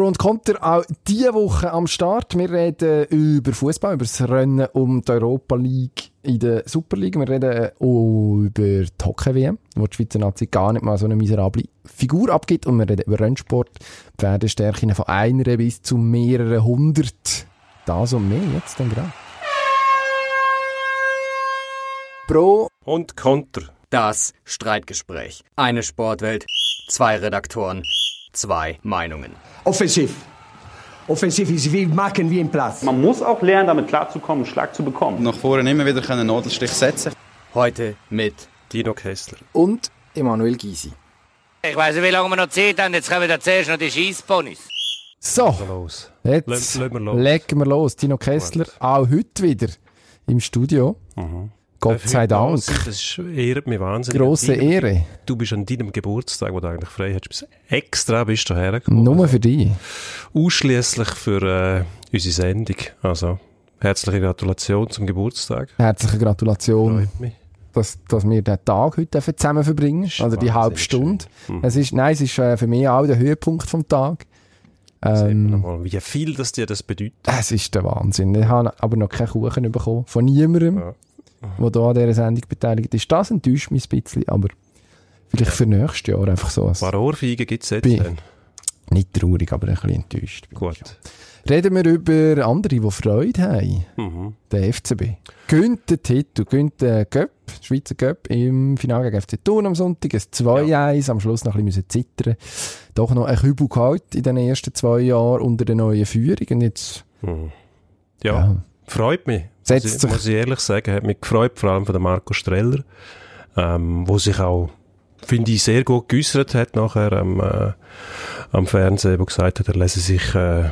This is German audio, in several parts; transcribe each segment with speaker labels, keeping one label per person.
Speaker 1: Pro und Konter auch diese Woche am Start. Wir reden über Fußball, über das Rennen um die Europa League in der Superliga. Wir reden auch über die Hockey-WM, wo die Schweizer Nazi gar nicht mal so eine miserable Figur abgibt. Und wir reden über Rennsport, Pferdestärken von einer bis zu mehreren hundert. Das und mehr jetzt dann gerade.
Speaker 2: Pro
Speaker 3: und Konter.
Speaker 2: Das Streitgespräch. Eine Sportwelt, zwei Redaktoren, zwei Meinungen.
Speaker 4: Offensiv. Offensiv ist wie machen wie im Platz.
Speaker 5: Man muss auch lernen, damit klarzukommen, einen Schlag zu bekommen.
Speaker 6: Nach vorne immer wieder einen Nadelstich setzen.
Speaker 2: Heute mit
Speaker 3: Dino Kessler
Speaker 1: und Emanuel Gysi.
Speaker 7: Ich weiß nicht, wie lange wir noch Zeit haben. Jetzt kommen wir zuerst noch die Schießponys.
Speaker 1: So,
Speaker 3: los.
Speaker 1: jetzt
Speaker 3: Legen wir los.
Speaker 1: legen wir los. Dino Kessler, auch heute wieder im Studio.
Speaker 3: Mhm.
Speaker 1: Gott sei Dank.
Speaker 3: Das ist, ehrt mich wahnsinnig.
Speaker 1: Grosse Ehre.
Speaker 3: Du bist an deinem Geburtstag, wo du eigentlich frei hast, bist extra bist du hergekommen.
Speaker 1: Nur für dich.
Speaker 3: Ausschließlich für äh, unsere Sendung. Also, herzliche Gratulation zum Geburtstag.
Speaker 1: Herzliche Gratulation,
Speaker 3: Freut mich.
Speaker 1: dass, dass wir den Tag heute zusammen verbringen Also die halbe Stunde.
Speaker 3: Mhm.
Speaker 1: Es ist, nein, es ist äh, für mich auch der Höhepunkt vom Tag. Ähm,
Speaker 3: nochmal, wie viel das dir das bedeutet.
Speaker 1: es ist der Wahnsinn. Ich habe aber noch keinen Kuchen bekommen. Von niemandem,
Speaker 3: Ja.
Speaker 1: Der da an dieser Sendung beteiligt ist. Das enttäuscht mich ein bisschen, aber vielleicht für nächstes Jahr einfach so.
Speaker 3: Ein paar Ohrfeigen gibt es jetzt dann.
Speaker 1: nicht traurig, aber ein bisschen enttäuscht.
Speaker 3: Gut.
Speaker 1: schon. Reden wir über andere, die Freude haben.
Speaker 3: Mhm.
Speaker 1: Der FCB. Gönnt den Titel, gönnt den Cup, Schweizer Cup im Finale gegen FC Thun am Sonntag. Ein 2-1, am Schluss noch ein bisschen zittern. Doch noch ein Kübel gehalten in den ersten zwei Jahren unter der neuen Führung. Und jetzt,
Speaker 3: Mhm. Ja,
Speaker 1: ja,
Speaker 3: freut mich.
Speaker 1: Setzt
Speaker 3: muss, ich,
Speaker 1: sich-
Speaker 3: muss ich ehrlich sagen, hat mich gefreut, vor allem von der Marco Streller, ähm, wo sich auch, finde ich, sehr gut geäussert hat nachher am, äh, am Fernsehen, wo gesagt hat, er lese sich äh,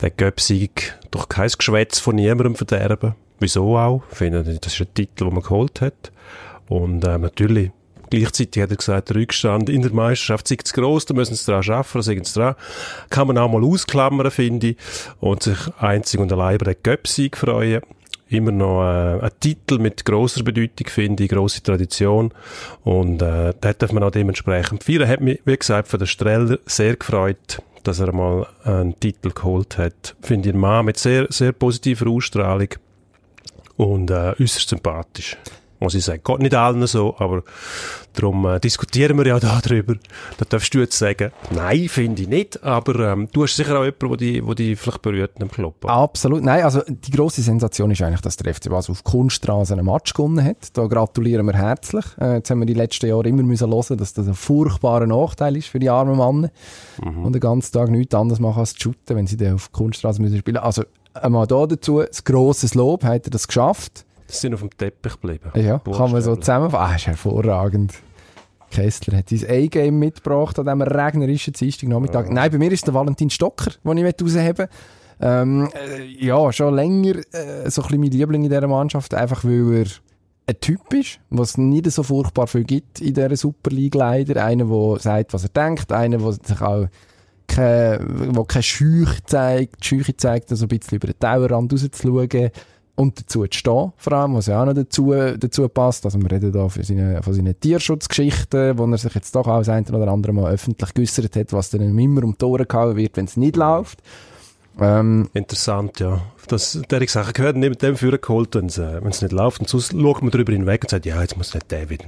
Speaker 3: den Göpsieg durch kein Geschwätz von niemandem verderben. Wieso auch? Ich finde, das ist ein Titel, den man geholt hat. Und äh, natürlich, gleichzeitig hat er gesagt, der Rückstand in der Meisterschaft sei zu gross, da müssen sie dran arbeiten, da sind sie dran. Kann man auch mal ausklammern, finde ich. Und sich einzig und allein über den Göpsieg freuen. Immer noch äh, ein Titel mit grosser Bedeutung, finde ich, grosse Tradition. Und äh, da darf man auch dementsprechend feiern. Hat mich, wie gesagt, von der Streller sehr gefreut, dass er mal einen Titel geholt hat. Finde ich ein Mann mit sehr, sehr positiver Ausstrahlung und äh, äußerst sympathisch. Muss ich sagen. Geht nicht allen so, aber darum äh, diskutieren wir ja da drüber. Da darfst du jetzt sagen, nein, finde ich nicht, aber ähm, du hast sicher auch jemanden, der dich, der dich vielleicht berührt im Club.
Speaker 1: absolut. Nein, also die grosse Sensation ist eigentlich, dass der FC Basel auf Kunststraße einen Match gewonnen hat. Da gratulieren wir herzlich. Äh, jetzt haben wir die letzten Jahre immer müssen hören, dass das ein furchtbarer Nachteil ist für die armen Männer. Und den ganzen Tag nichts anderes machen als zu shooten, wenn sie dann auf Kunststraße müssen spielen. Also einmal da dazu, das grosses Lob, hat er das geschafft.
Speaker 3: Sie sind auf dem Teppich geblieben.
Speaker 1: Ja, kann man so zusammenfassen. Ah, ist hervorragend. Kessler hat sein A-Game mitgebracht an diesem regnerischen Dienstagnachmittag. Nein, bei mir ist der Valentin Stocker, den ich rausheben ähm, äh, Ja, schon länger äh, so ein bisschen mein Liebling in dieser Mannschaft, einfach weil er ein Typ ist, was nicht so furchtbar viel gibt in dieser Super League leider. Einer, der sagt, was er denkt, einer, der sich auch keine, wo keine Scheuch zeigt, die Scheuche zeigt, also ein bisschen über den Tellerrand rauszuschauen und dazu zu stehen, vor allem, was ja auch noch dazu, dazu passt. Also wir reden da von seinen, von seinen Tierschutzgeschichten, wo er sich jetzt doch auch das eine oder andere Mal öffentlich geäussert hat, was dann immer um die Ohren gehauen wird, wenn es nicht läuft. Ähm,
Speaker 3: Interessant, ja. Das, derige Sachen gehören nicht mit dem Führer geholt, wenn es äh, nicht läuft. Und sonst schaut man drüber hinweg und sagt, ja, jetzt muss nicht der wieder.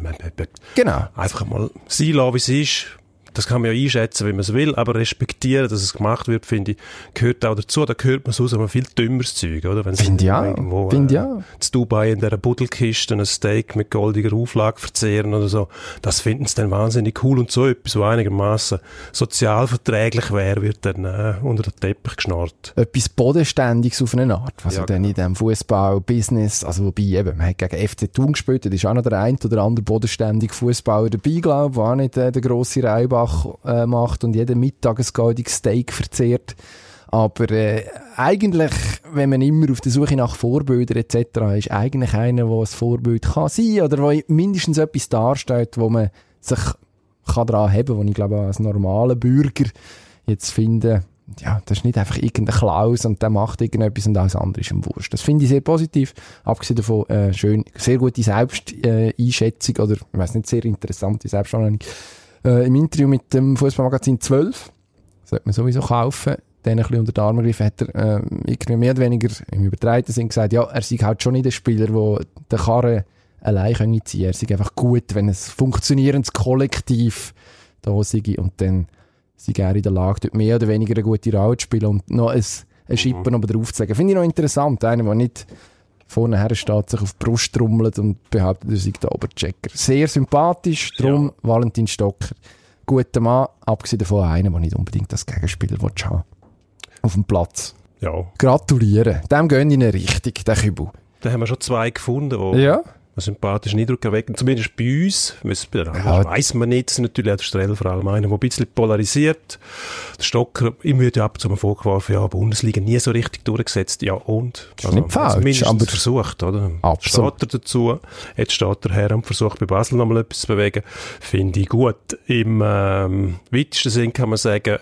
Speaker 1: genau.
Speaker 3: Einfach mal sein lassen, wie es ist. Das kann man ja einschätzen, wie man es will, aber respektieren, dass es gemacht wird, finde ich, gehört auch dazu. Da gehört man sonst aber viel dümmeres Zeug, oder? Wenn
Speaker 1: Finde ich auch.
Speaker 3: irgendwo,
Speaker 1: Finde ich
Speaker 3: äh,
Speaker 1: auch.
Speaker 3: zu Dubai in dieser Buddelkiste ein Steak mit goldiger Auflage verzehren oder so. Das finden sie dann wahnsinnig cool und so etwas, was einigermaßen sozial verträglich wäre, wird dann äh, unter den Teppich geschnarrt.
Speaker 1: etwas Bodenständiges auf eine Art, was
Speaker 3: Ja,
Speaker 1: ja, dann
Speaker 3: genau.
Speaker 1: in diesem Fußball-Business, also wobei eben, man hat gegen FC Thun gespielt, da ist auch noch der ein oder andere bodenständige Fußballer dabei, glaube der auch nicht äh, der grosse Reibach äh, macht und jeden Mittag ein goldiges Steak verzehrt. Aber äh, eigentlich, wenn man immer auf der Suche nach Vorbildern etc. ist, eigentlich einer, der ein Vorbild kann sein oder der mindestens etwas darstellt, wo man sich kann daran haben, wo ich glaube als normaler Bürger jetzt finde, ja, das ist nicht einfach irgendein Klaus und der macht irgendetwas und alles andere ist ihm wurscht. Das finde ich sehr positiv. Abgesehen davon, äh, schön, sehr gute Selbsteinschätzung oder, ich weiß nicht, sehr interessante Selbstanalyse. Äh, Im Interview mit dem Fußballmagazin 12 sollte man sowieso kaufen. Dann ein bisschen unter den Arm gegriffen, hat er äh, irgendwie mehr oder weniger im übertreiten Sinn gesagt, ja, er sei halt schon nicht der Spieler, der den Karren allein können ziehen Er sei einfach gut, wenn ein funktionierendes Kollektiv da sei und dann sei er in der Lage, dort mehr oder weniger eine gute Rolle zu spielen und noch ein, ein Schippen mhm. drauf zu legen. Finde ich noch interessant, einer, der nicht vorne her steht, sich auf die Brust trommelt und behauptet, er sei der Oberchecker. Sehr sympathisch, darum ja. Valentin Stocker. Guter Mann, abgesehen davon einer, der nicht unbedingt das Gegenspieler haben Auf dem Platz.
Speaker 3: Ja.
Speaker 1: Gratulieren. Dem gehen in eine Richtung, der Kübel.
Speaker 3: Da haben wir schon zwei gefunden, die
Speaker 1: ja
Speaker 3: einen sympathischen Eindruck erwecken. Zumindest bei uns. Ja. Weiss man nicht. Natürlich auch der Strell vor allem einer, der ein bisschen polarisiert. Der Stocker, ihm wird ja ab und zu mal vorgeworfen, ja, Bundesliga nie so richtig durchgesetzt. Ja, und?
Speaker 1: Das ist also, nicht falsch. Mindestens
Speaker 3: aber versucht, oder?
Speaker 1: Absolut.
Speaker 3: Steht er dazu. Jetzt steht der Herr und versucht bei Basel nochmal etwas zu bewegen. Finde ich gut. Im ähm, weitesten Sinn kann man sagen,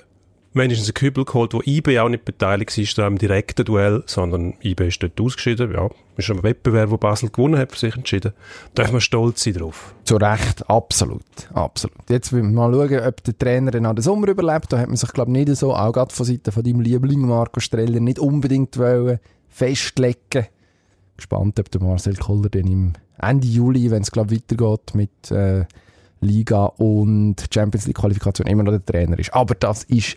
Speaker 3: wenigstens einen Kübel geholt, wo IB auch nicht beteiligt war am direkten Duell, sondern IB ist dort ausgeschieden. Ja, ist ein Wettbewerb, wo Basel gewonnen hat, für sich entschieden. Darf man stolz sein drauf.
Speaker 1: Zu Recht, absolut, absolut. Jetzt wir mal schauen, ob der Trainer den Sommer überlebt. Da hat man sich, glaube ich, nicht so, auch gerade von Seiten von deinem Liebling Marco Streller, nicht unbedingt wollen festlegen. Gespannt, ob der Marcel Koller dann im Ende Juli, wenn es, glaube ich, weitergeht mit äh, Liga und Champions League Qualifikation, immer noch der Trainer ist. Aber das ist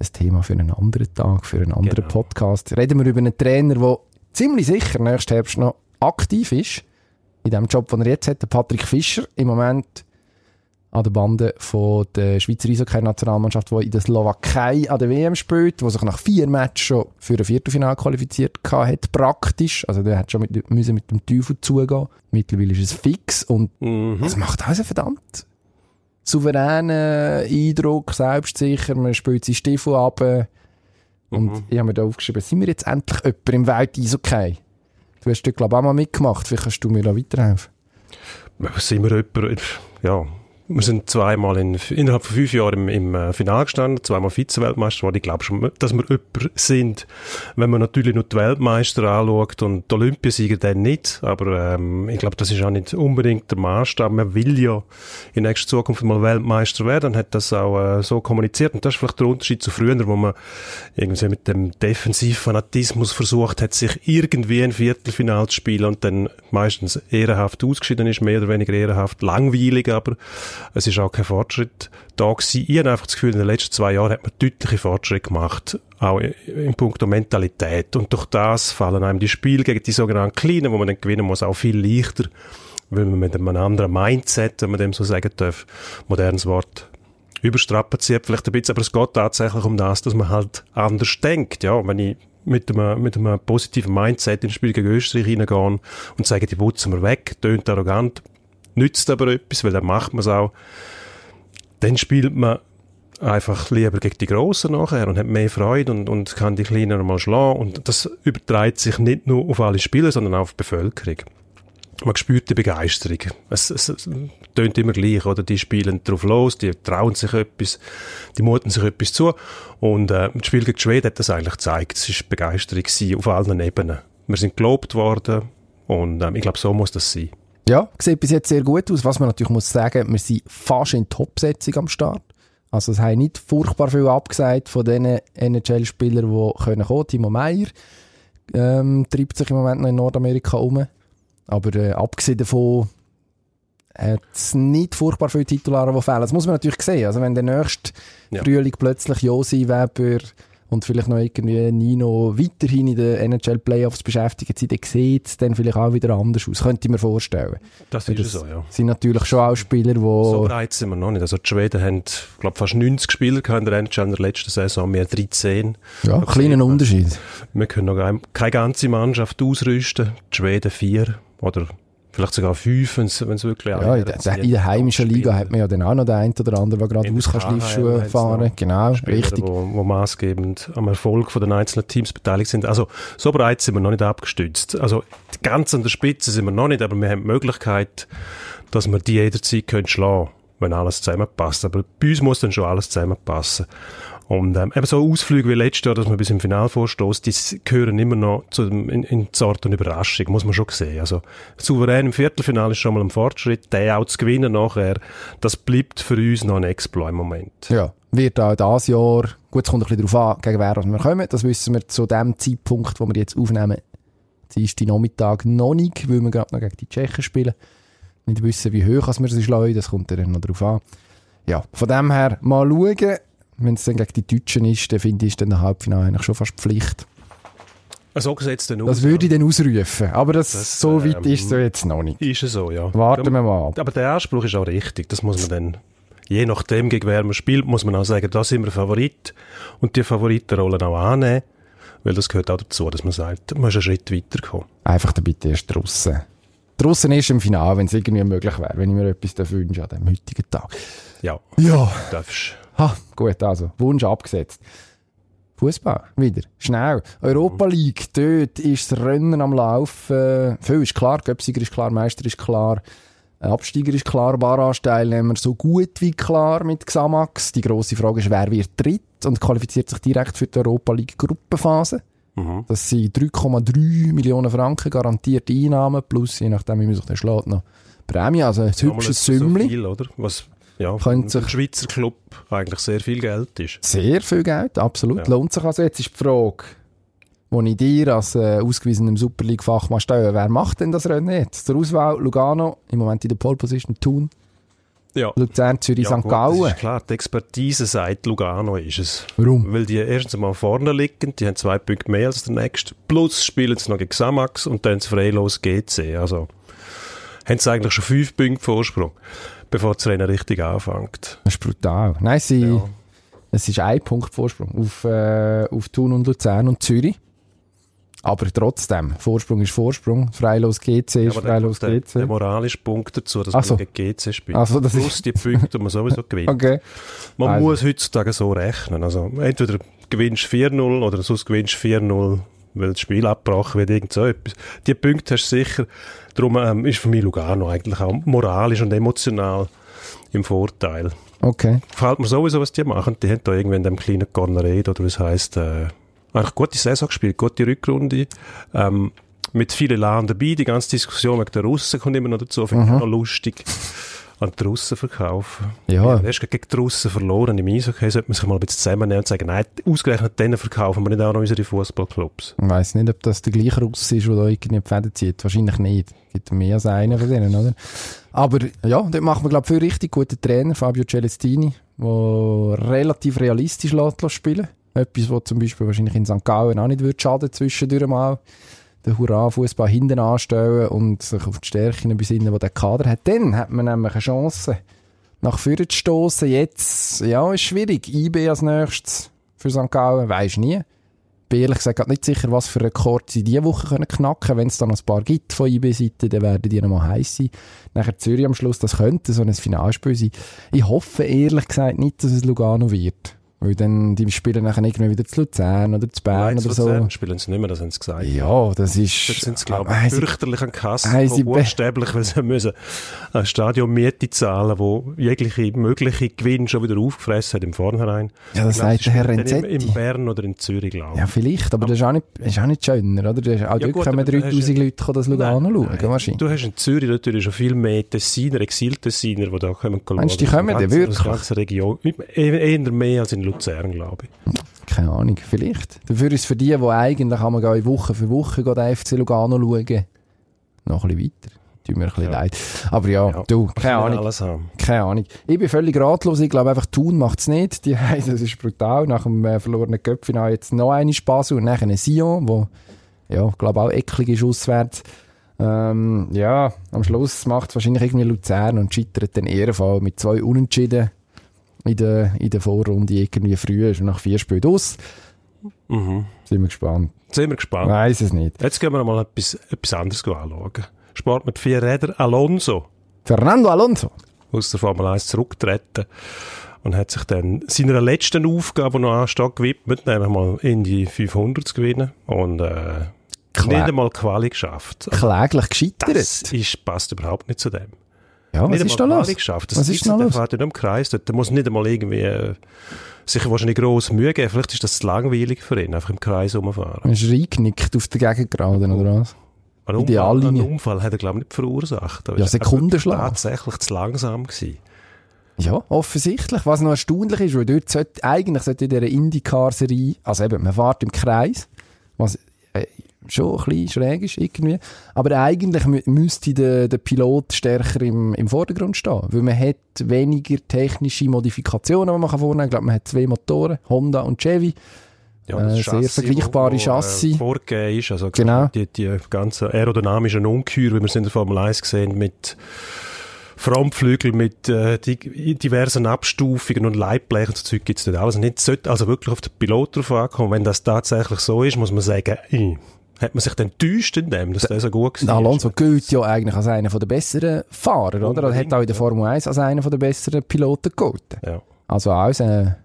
Speaker 1: ein Thema für einen anderen Tag, für einen anderen genau. Podcast. Reden wir über einen Trainer, der ziemlich sicher nächsten Herbst noch aktiv ist. In dem Job, den er jetzt hat, der Patrick Fischer. Im Moment an der Bande von der Schweizer Eishockey-Nationalmannschaft, die in der Slowakei an der WM spielt, die sich nach vier Matches schon für ein Viertelfinale qualifiziert hat, praktisch. Also der hat schon mit, müssen mit dem Teufel zugehen. Mittlerweile ist es fix und mhm. das macht also verdammt souveränen Eindruck, selbstsicher, man spielt seinen Stiefel ab. Und mhm. ich habe mir da aufgeschrieben, sind wir jetzt endlich jemand im Welt-Eishockey? Du hast dort, glaube ich, auch mal mitgemacht. Vielleicht kannst du mir da weiterhelfen.
Speaker 3: Sind wir jemand, ja, wir sind zweimal in, innerhalb von fünf Jahren im, im äh, Finale gestanden, zweimal Vize-Weltmeister geworden. Ich glaube schon, dass wir jemand sind, wenn man natürlich nur die Weltmeister anschaut und die Olympiasieger dann nicht. Aber ähm, ich glaube, das ist auch nicht unbedingt der Maßstab. Man will ja in nächster Zukunft mal Weltmeister werden. Dann hat das auch äh, so kommuniziert. Und das ist vielleicht der Unterschied zu früher, wo man irgendwie mit dem Defensivfanatismus versucht hat, sich irgendwie ein Viertelfinal zu spielen und dann meistens ehrenhaft ausgeschieden ist, mehr oder weniger ehrenhaft, langweilig aber es ist auch kein Fortschritt da gewesen. Ich habe einfach das Gefühl, in den letzten zwei Jahren hat man deutliche Fortschritte gemacht, auch in puncto Mentalität. Und durch das fallen einem die Spiele gegen die sogenannten Kleinen, wo man dann gewinnen muss, auch viel leichter, weil man mit einem anderen Mindset, wenn man dem so sagen darf, modernes Wort, überstrapaziert vielleicht ein bisschen, aber es geht tatsächlich um das, dass man halt anders denkt. Ja, wenn ich mit einem, mit einem positiven Mindset ins Spiel gegen Österreich reingehen und sagen, die putzen wir weg, tönt arrogant, nützt aber etwas, weil dann macht man es auch. Dann spielt man einfach lieber gegen die Grossen nachher und hat mehr Freude und, und kann die Kleinen mal schlagen. Und das überträgt sich nicht nur auf alle Spieler, sondern auch auf die Bevölkerung. Man spürt die Begeisterung. Es, es, es tönt immer gleich, oder? Die spielen drauf los, die trauen sich etwas, die muten sich etwas zu. Und äh, das Spiel gegen Schweden hat das eigentlich gezeigt. Es war Begeisterung auf allen Ebenen. Wir sind gelobt worden und äh, ich glaube, so muss das sein.
Speaker 1: Ja, sieht bis jetzt sehr gut aus. Was man natürlich muss sagen, wir sind fast in Topsetzung am Start. Also es haben nicht furchtbar viel abgesagt von den NHL-Spielern, die können kommen. Timo Meyer ähm, treibt sich im Moment noch in Nordamerika um. Aber äh, abgesehen davon hat es nicht furchtbar viele Titulare, die fehlen. Das muss man natürlich sehen. Also wenn der nächste ja. Frühling plötzlich Josi Weber und vielleicht noch irgendwie Nino weiterhin in den NHL Playoffs beschäftigt sind, dann sieht es dann vielleicht auch wieder anders aus. Könnte ich mir vorstellen.
Speaker 3: Das ist das so, ja.
Speaker 1: sind natürlich schon auch Spieler, die... So
Speaker 3: breit sind wir noch nicht. Also die Schweden haben, glaube fast 90 Spieler in der NHL in der letzten Saison, wir 13.
Speaker 1: Ja, ein kleiner Unterschied.
Speaker 3: Wir können noch keine ganze Mannschaft ausrüsten. Die Schweden vier oder Vielleicht sogar fünf, wenn es wirklich
Speaker 1: Ja, in der, in der heimischen Liga hat man ja dann auch noch den einen oder anderen, der gerade aus kann Schliffschuhe fahren Genau, Spieler, richtig.
Speaker 3: Wo, wo maßgebend am Erfolg der einzelnen Teams beteiligt sind. Also so breit sind wir noch nicht abgestützt. Also ganz an der Spitze sind wir noch nicht, aber wir haben die Möglichkeit, dass wir die jederzeit können schlagen können, wenn alles zusammenpasst. Aber bei uns muss dann schon alles zusammenpassen. Und ähm, eben so Ausflüge wie letztes Jahr, dass man bis im Final vorstoßt, die gehören immer noch zu, in, in die Art und Überraschung, muss man schon sehen. Also souverän im Viertelfinale ist schon mal ein Fortschritt, der auch zu gewinnen nachher, das bleibt für uns noch ein Exploit im Moment.
Speaker 1: Ja, wird auch dieses Jahr, gut, es kommt ein bisschen darauf an, gegen wer wir kommen, das wissen wir zu dem Zeitpunkt, wo wir jetzt aufnehmen, Dienstag Nachmittag noch nicht, weil wir gerade noch gegen die Tschechen spielen. Nicht wissen, wie hoch wir sie schlagen, das kommt dann noch darauf an. Ja, von dem her mal schauen. Wenn es dann gegen die Deutschen ist, dann finde ich, ist dann der Halbfinale eigentlich schon fast Pflicht.
Speaker 3: So sieht es dann aus.
Speaker 1: Das würde ich dann ausrufen. Aber das,
Speaker 3: Das,
Speaker 1: so weit
Speaker 3: ähm,
Speaker 1: ist es jetzt noch nicht.
Speaker 3: Ist es so, ja.
Speaker 1: Warten wir mal ab.
Speaker 3: Aber der Anspruch ist auch richtig. Das muss man dann, je nachdem, gegen wer man spielt, muss man auch sagen, da sind wir Favorit. Und die Favoritenrollen auch annehmen. Weil das gehört auch dazu, dass man sagt, man muss einen Schritt weiterkommen.
Speaker 1: Einfach dann bitte erst draussen. Draussen ist im Finale, wenn es irgendwie möglich wäre, wenn ich mir etwas wünsche an dem heutigen Tag.
Speaker 3: Ja,
Speaker 1: Ja.
Speaker 3: darfst.
Speaker 1: Ha, gut, also, Wunsch abgesetzt. Fußball, wieder. Schnell. Europa League, dort ist das Rennen am Laufen. Viel ist klar, Göpsiger ist klar, Meister ist klar, Absteiger ist klar, Barrage-Teilnehmer so gut wie klar mit Xamax. Die grosse Frage ist, wer wird dritt und qualifiziert sich direkt für die Europa League Gruppenphase. Das sind 3,3 Millionen Franken garantierte Einnahmen, plus, je nachdem, wie man sich dann schlägt, noch Prämie. Also ein hübsches
Speaker 3: so
Speaker 1: Sümmli.
Speaker 3: viel, oder? Was, ja,
Speaker 1: Könnte sich-
Speaker 3: Schweizer Club eigentlich sehr viel Geld ist.
Speaker 1: Sehr viel Geld, absolut.
Speaker 3: Ja.
Speaker 1: Lohnt sich also. Jetzt ist die Frage, die ich dir als äh, ausgewiesenem Super League-Fachmann stelle. Wer macht denn das Rennen jetzt? Zur Auswahl Lugano, im Moment in der Pole Position, Thun,
Speaker 3: Ja.
Speaker 1: Luzern, Zürich,
Speaker 3: Ja,
Speaker 1: St. Gallen.
Speaker 3: klar, die Expertise sagt Lugano ist es.
Speaker 1: Warum?
Speaker 3: Weil die erstens mal vorne liegen, die haben zwei Punkte mehr als der nächste. Plus spielen sie noch gegen Xamax und dann das freilos GC. Also haben sie eigentlich schon fünf Punkte Vorsprung, bevor das Rennen richtig anfängt.
Speaker 1: Das ist brutal. Nein, sie,
Speaker 3: Ja.
Speaker 1: es ist ein Punkt Vorsprung auf, äh, auf Thun und Luzern und Zürich. Aber trotzdem, Vorsprung ist Vorsprung. Freilos GC ist
Speaker 3: dann
Speaker 1: Freilos
Speaker 3: der, der
Speaker 1: GC.
Speaker 3: moralische Punkt dazu, dass
Speaker 1: Ach
Speaker 3: man
Speaker 1: so.
Speaker 3: gegen GC spielt.
Speaker 1: So, das
Speaker 3: Plus
Speaker 1: ist-
Speaker 3: die Punkte, die man sowieso gewinnt.
Speaker 1: Okay.
Speaker 3: Man
Speaker 1: Also.
Speaker 3: muss heutzutage so rechnen. Also entweder gewinnst du 4-0 oder sonst gewinnst du 4-0, weil das Spiel abgebrochen wird, irgend so etwas. Die Punkte hast du sicher. Darum ähm, ist für mich Lugano eigentlich auch moralisch und emotional im Vorteil.
Speaker 1: Okay.
Speaker 3: Gefällt mir sowieso, was die machen. Die haben da irgendwie in dem kleinen Cornered, oder was heisst, äh, eigentlich gute Saison gespielt, gute Rückrunde. Ähm, mit vielen Laden dabei. Die ganze Diskussion wegen der Russen kommt immer noch dazu. Finde ich auch noch lustig. An die Russen verkaufen.
Speaker 1: Ja.
Speaker 3: Erst gegen die Russen verloren im Eishockey, sollte man sich mal ein bisschen zusammennehmen und sagen, nein, ausgerechnet denen verkaufen wir nicht auch noch unsere Fußballclubs.
Speaker 1: Ich weiss nicht, ob das der gleiche Russ ist, der da irgendwie die Fäden zieht. Wahrscheinlich nicht. Gibt mehr als einen von denen, oder? Aber ja, dort machen wir, glaube ich, viel richtig guten Trainer, Fabio Celestini, der relativ realistisch lässt, lässt spielen Etwas, was zum Beispiel wahrscheinlich in St. Gallen auch nicht würde schaden, zwischendurch mal den Hurra-Fußball hinten anstellen und sich auf die Stärken besinnen, die der Kader hat. Dann hat man nämlich eine Chance, nach vorne zu stoßen. Jetzt, ja, ist schwierig. IB als nächstes für St. Gallen, weisst nie bin ehrlich gesagt nicht sicher, was für Rekord sie diese Woche knacken können. Wenn es dann noch ein paar gibt von IB-Seite, dann werden die nochmal heiß sein. Nachher Zürich am Schluss, das könnte so ein Finalspiel sein. Ich hoffe ehrlich gesagt nicht, dass es Lugano wird. Weil dann, die spielen nachher irgendwie wieder zu Luzern oder zu Bern
Speaker 3: Nein,
Speaker 1: oder so.
Speaker 3: Luzern spielen sie nicht mehr, das haben sie gesagt.
Speaker 1: Ja, das ist...
Speaker 3: Jetzt sind sie, glaube
Speaker 1: Ah,
Speaker 3: ich,
Speaker 1: sie-
Speaker 3: fürchterlich an Kassen,
Speaker 1: haben sie
Speaker 3: buchstäblich, weil sie müssen eine Stadionmiete zahlen, wo jegliche mögliche Gewinn schon wieder aufgefressen hat im Vornherein.
Speaker 1: Ja, das sagt der Herr
Speaker 3: dann
Speaker 1: Renzetti.
Speaker 3: In, in Bern oder in Zürich, glaube ich.
Speaker 1: Ja, vielleicht, aber das ist auch nicht, ist auch nicht schöner, oder? Das ist, auch
Speaker 3: Ja,
Speaker 1: dort
Speaker 3: gut, aber hast
Speaker 1: 3000
Speaker 3: ja-
Speaker 1: Leute kommen das Lugano
Speaker 3: Nein,
Speaker 1: schauen,
Speaker 3: nein.
Speaker 1: wahrscheinlich.
Speaker 3: Du hast in Zürich natürlich schon viel mehr Tessiner, Exil-Tessiner, die da kommen.
Speaker 1: Meinst du, die kommen
Speaker 3: ganzen-
Speaker 1: wirklich?
Speaker 3: Aus der ganzen Region. Eher mehr als in Luzern, glaube ich.
Speaker 1: Keine Ahnung, vielleicht. Dafür ist es für die, die eigentlich haben wir Woche für Woche den FC Lugano schauen, noch ein bisschen weiter. Tut mir ein bisschen
Speaker 3: Ja.
Speaker 1: leid. Aber ja,
Speaker 3: Ja,
Speaker 1: du,
Speaker 3: Man
Speaker 1: keine
Speaker 3: kann
Speaker 1: Ahnung.
Speaker 3: alles haben.
Speaker 1: Keine Ahnung. Ich bin völlig ratlos. Ich glaube einfach, Thun macht es nicht. Die haben, das ist brutal. Nach dem äh, verlorenen Köpfinal jetzt noch eine Spaß und nachher ein Sion, wo, ja, ich glaube auch eklig ist auswärts. Ähm, ja, am Schluss macht es wahrscheinlich irgendwie Luzern und scheitert dann Ehrenfall mit zwei Unentschieden in der, in der Vorrunde irgendwie früh, ist nach vier Spielen aus.
Speaker 3: Mhm.
Speaker 1: Sind wir gespannt.
Speaker 3: Sind wir gespannt.
Speaker 1: Weiß es nicht.
Speaker 3: Jetzt gehen wir mal etwas, etwas anderes anschauen. Sport mit vier Rädern. Alonso
Speaker 1: Fernando Alonso.
Speaker 3: aus der Formel 1 zurückgetreten und hat sich dann seiner letzten Aufgabe, die noch ansteht, gewidmet, nämlich mal in die 500 zu gewinnen und äh,
Speaker 1: Klar.
Speaker 3: nicht einmal Quali geschafft.
Speaker 1: Kläglich gescheitert.
Speaker 3: das ist, passt überhaupt nicht zu dem.
Speaker 1: Ja, was
Speaker 3: nicht
Speaker 1: ist da los?
Speaker 3: Geschafft. Das
Speaker 1: Was ist da
Speaker 3: nicht. Der
Speaker 1: los?
Speaker 3: fährt nur im Kreis. Der muss nicht einmal irgendwie äh, sich wahrscheinlich grosse Mühe geben. Vielleicht ist das zu langweilig für ihn, einfach im Kreis rumfahren.
Speaker 1: Ist er eingenickt auf der Gegengerade, oder was? Ideallinie.
Speaker 3: Unfall, einen Unfall hat er, glaube ich, nicht verursacht. Er
Speaker 1: Ja,
Speaker 3: ist
Speaker 1: Sekundenschlag.
Speaker 3: einfach Tatsächlich zu langsam gewesen.
Speaker 1: Ja, offensichtlich. Was noch erstaunlich ist, weil dort sollte, eigentlich sollte in dieser Indycar-Serie, also eben, man fährt im Kreis, was äh, schon ein bisschen schräg ist irgendwie, aber eigentlich mü müsste der, der Pilot stärker im, im Vordergrund stehen, weil man hat weniger technische Modifikationen, die man kann vornehmen kann. Ich glaube, man hat zwei Motoren, Honda und Chevy.
Speaker 3: Ja,
Speaker 1: Äh,
Speaker 3: das
Speaker 1: sehr
Speaker 3: Chassis,
Speaker 1: vergleichbare
Speaker 3: wo, wo,
Speaker 1: Chassis.
Speaker 3: Äh, vorgegeben ist, also
Speaker 1: Genau.
Speaker 3: die, die ganzen aerodynamischen Ungeheuer, wie wir es in der Formel 1 gesehen, mit Frontflügel, mit äh, diversen Abstufungen und Leitblechen und so Zeug gibt's nicht alles. Jetzt sollte also wirklich auf den Pilot drauf ankommen. Wenn das tatsächlich so ist, muss man sagen, äh, hat man sich dann enttäuscht in dem, dass der so gut war.
Speaker 1: Alonso gilt ja eigentlich als einer der besseren Fahrer, oder? Er hat auch in der Formel 1 als einer der besseren Piloten gegolten.
Speaker 3: Ja.
Speaker 1: Also auch ein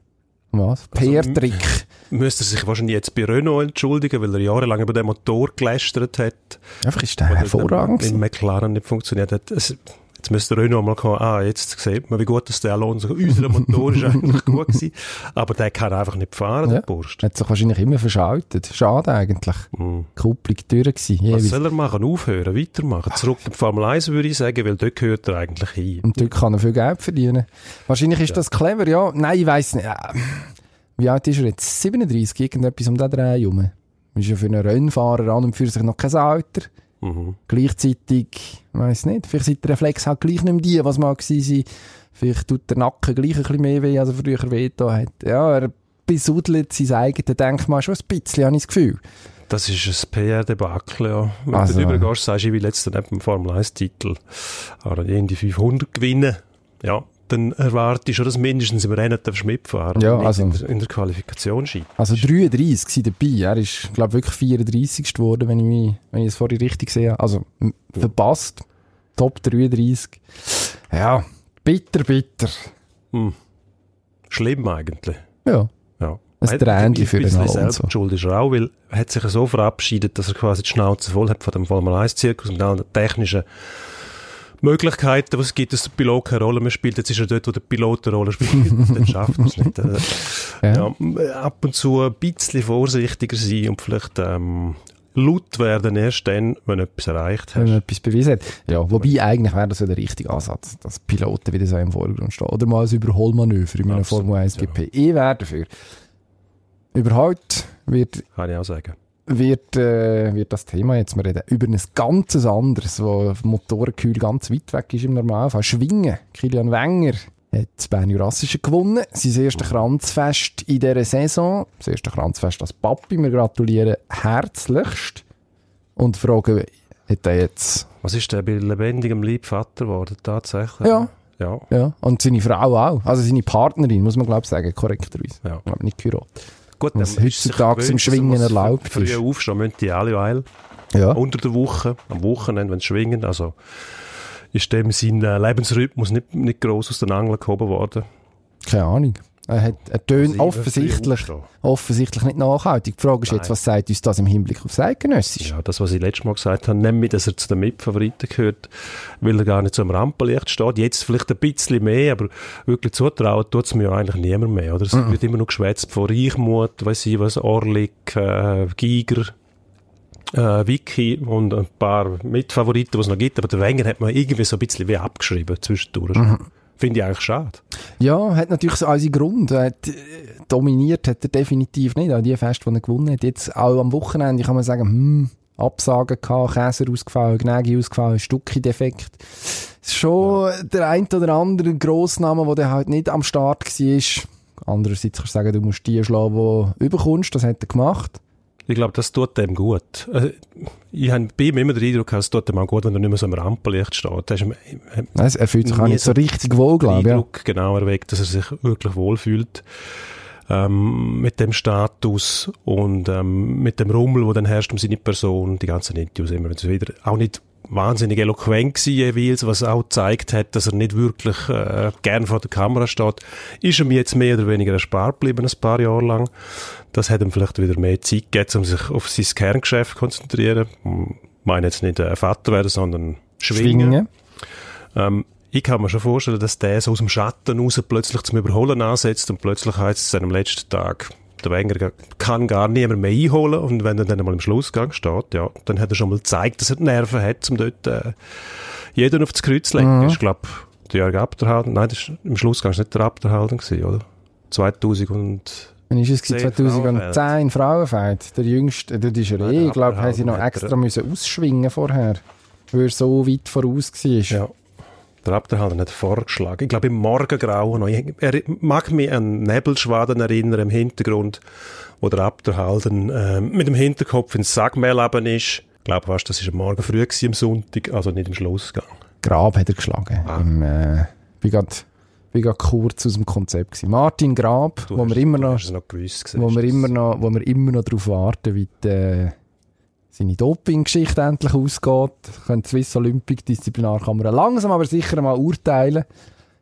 Speaker 1: was?
Speaker 3: Also,
Speaker 1: PR-Trick.
Speaker 3: Müsste er sich wahrscheinlich jetzt bei Renault entschuldigen, weil er jahrelang über den Motor gelästert hat.
Speaker 1: Einfach ist der hervorragend. Gewesen.
Speaker 3: McLaren nicht funktioniert hat. Es, jetzt müsste Renault mal kommen, ah, jetzt sieht man, wie gut das der Alonso, unser Motor ist eigentlich gut gewesen, aber der kann einfach nicht fahren,
Speaker 1: Ja.
Speaker 3: der Burst.
Speaker 1: Hat sich wahrscheinlich immer verschaltet. Schade eigentlich.
Speaker 3: Mhm.
Speaker 1: Kupplung durch gewesen.
Speaker 3: Was
Speaker 1: jeweils.
Speaker 3: soll er machen? Aufhören, weitermachen? Zurück in die Formel 1 würde ich sagen, weil dort gehört er eigentlich hin.
Speaker 1: Und dort kann er viel Geld verdienen. Wahrscheinlich ist das clever, ja. Nein, ich weiss nicht. Ja. Wie alt ist er jetzt? 37, irgendetwas um den Dreh herum. Ist ja für einen Rennfahrer an und für sich noch kein Alter.
Speaker 3: Mhm.
Speaker 1: Gleichzeitig, weiss nicht, vielleicht sind die Reflexe halt gleich nicht mehr die, was mal gewesen sind. Vielleicht tut der Nacken gleich ein bisschen mehr weh, als er früher weh hat. Ja, er besudelt sein eigenes Denkmal schon ein bisschen, habe ich das Gefühl.
Speaker 3: Das ist ein PR-Debakel, ja. Wenn
Speaker 1: Also-
Speaker 3: du drüber gehst, sagst du, ich will dann eben einen Formel 1-Titel, aber irgendwie 500 gewinnen, ja, dann erwarte ich schon, dass mindestens im Rennen darfst du mitfahren
Speaker 1: Ja, also-
Speaker 3: in, der, in der Qualifikation schieben.
Speaker 1: Also 33 war dabei. Er ist, glaube ich, wirklich 34. geworden, wenn ich, mich, wenn ich es vorhin richtig sehe. Also verpasst. Top 33. Ja, bitter, bitter.
Speaker 3: Hm. Schlimm eigentlich.
Speaker 1: Ja.
Speaker 3: Ja.
Speaker 1: Ein Tränchen für den Alonso.
Speaker 3: selbst schuld ist er auch, weil er hat sich so verabschiedet, dass er quasi die Schnauze voll hat von dem Formel 1-Zirkus und all den technischen Möglichkeiten, die es gibt, dass der Pilot keine Rolle mehr spielt. Jetzt ist er dort, wo der Pilot eine Rolle spielt. Dann schafft er es nicht.
Speaker 1: Ja.
Speaker 3: ja. ab und zu ein bisschen vorsichtiger sein und vielleicht ähm, laut werden erst dann, wenn du etwas erreicht
Speaker 1: Wenn
Speaker 3: hast.
Speaker 1: man etwas bewiesen hat. Ja, wobei eigentlich wäre das ja der richtige Ansatz, dass Piloten wieder so im Vordergrund stehen. Oder mal ein Überholmanöver in einem
Speaker 3: Absolut,
Speaker 1: Formel 1 GP. Ich wäre dafür. Überhaupt wird
Speaker 3: Kann ich auch sagen.
Speaker 1: Wird, äh, wird das Thema jetzt, wir reden über ein ganzes anderes, wo Motorenkühl ganz weit weg ist im Normalfall. Schwingen. Kilian Wenger hat das Bern Jurassische gewonnen. Sein erstes Kranzfest in dieser Saison. Das erste Kranzfest als Papi. Wir gratulieren herzlichst. Und fragen, hat er jetzt,
Speaker 3: Was ist der bei lebendigem Leib Vater geworden, tatsächlich?
Speaker 1: Ja.
Speaker 3: Ja.
Speaker 1: ja, und seine Frau auch. Also seine Partnerin, muss man glaube ich sagen, korrekterweise.
Speaker 3: Ja.
Speaker 1: Ich glaube nicht geheiratet.
Speaker 3: Gut,
Speaker 1: Was
Speaker 3: dann ist
Speaker 1: heutzutage
Speaker 3: dass
Speaker 1: Schwingen
Speaker 3: er
Speaker 1: erlaubt
Speaker 3: früh
Speaker 1: ist.
Speaker 3: aufstehen, müssen die alle Weil.
Speaker 1: Ja.
Speaker 3: Unter der Woche, am Wochenende, wenn sie schwingen, also ist dem sein äh, Lebensrhythmus nicht, nicht gross aus den Angeln gehoben worden.
Speaker 1: Keine Ahnung. Er hat, er tönt offensichtlich, offensichtlich nicht nachhaltig. Die Frage ist jetzt,
Speaker 3: Nein.
Speaker 1: was sagt uns das im Hinblick aufs Eidgenössische?
Speaker 3: Ja, das, was ich letztes Mal gesagt habe, nämlich, dass er zu den Mitfavoriten gehört, weil er gar nicht so am Rampenlicht steht. Jetzt vielleicht ein bisschen mehr, aber wirklich zutrauen tut es mir eigentlich niemand mehr. Oder? Es
Speaker 1: Mhm.
Speaker 3: wird immer noch geschwätzt von Reichmut, weiss ich was, Orlik, äh, Giger, äh, Vicky und ein paar Mitfavoriten, die es noch gibt. Aber der Wenger hat man irgendwie so ein bisschen wie abgeschrieben zwischendurch.
Speaker 1: Mhm.
Speaker 3: Finde ich eigentlich schade.
Speaker 1: Ja, hat natürlich so seinen Grund. Hat, äh, dominiert hat er definitiv nicht. Auch die Fest, die er gewonnen hat. Jetzt auch am Wochenende kann man sagen, hm, Absagen gehabt, Käser ausgefallen, Gnägi ausgefallen, Stucki defekt. Schon der ein oder andere Grossname, der halt nicht am Start war. Andererseits kannst du sagen, du musst die schlagen, die überkommst. Das hat er gemacht.
Speaker 3: Ich glaube, das tut dem gut. Äh, Ich habe bei ihm immer den Eindruck, es tut dem auch gut, wenn er nicht mehr so am Rampenlicht steht. Da ist ihm-
Speaker 1: Also, er fühlt sich auch nicht so richtig wohl, glaube ich. Ja.
Speaker 3: Eindruck genau erweckt, dass er sich wirklich wohlfühlt ähm, mit dem Status und ähm, mit dem Rummel, wo dann herrscht um seine Person, die ganzen Interviews immer und so wieder. Auch nicht wahnsinnig eloquent gewesen jeweils, was auch gezeigt hat, dass er nicht wirklich äh, gern vor der Kamera steht. Ist ihm jetzt mehr oder weniger erspart geblieben, ein paar Jahre lang. Das hat ihm vielleicht wieder mehr Zeit gegeben, um sich auf sein Kerngeschäft zu konzentrieren. Ich meine jetzt nicht äh, Vater werden, sondern schwingen.
Speaker 1: Schwingen.
Speaker 3: Ähm, ich kann mir schon vorstellen, dass der so aus dem Schatten raus plötzlich zum Überholen ansetzt und plötzlich heißt es an am letzten Tag, der Wenger kann gar niemand mehr einholen und wenn er dann einmal im Schlussgang steht, ja, dann hat er schon mal gezeigt, dass er die Nerven hat, um dort äh, jeden auf das Kreuz zu legen.
Speaker 1: Mhm.
Speaker 3: Ich glaube, der Jörg Abderhalden, nein, das ist, im Schlussgang war nicht der Abderhalden, gewesen, oder? 2000 und...
Speaker 1: Wann ist es? gewesen?
Speaker 3: 10
Speaker 1: 2010 in Frauenfeld. Der jüngste, der ist ja
Speaker 3: Nein,
Speaker 1: eh, ich glaube, haben sie noch extra
Speaker 3: er-
Speaker 1: müssen ausschwingen vorher. Weil er so weit voraus war.
Speaker 3: Ja. Der Abderhalden hat vorgeschlagen. Ich glaube, im Morgengrauen noch. Ich, er mag mich an Nebelschwaden erinnern im Hintergrund, wo der Abderhalden äh, mit dem Hinterkopf ins eben ist. Ich glaube fast, das war am Morgen früh gewesen, am Sonntag, also nicht im Schlussgang.
Speaker 1: Grab hat er geschlagen.
Speaker 3: Ah.
Speaker 1: Im, äh, bin grad, bin grad kurz aus dem Konzept gewesen. Martin Grab,
Speaker 3: Du
Speaker 1: wo
Speaker 3: hast-
Speaker 1: wir immer noch,
Speaker 3: noch gewusst.
Speaker 1: wo wir immer noch, wo wir immer noch darauf warten, wie die, seine Doping-Geschichte endlich ausgeht. Können die Swiss Olympic Disziplinarkammer langsam aber sicher mal urteilen.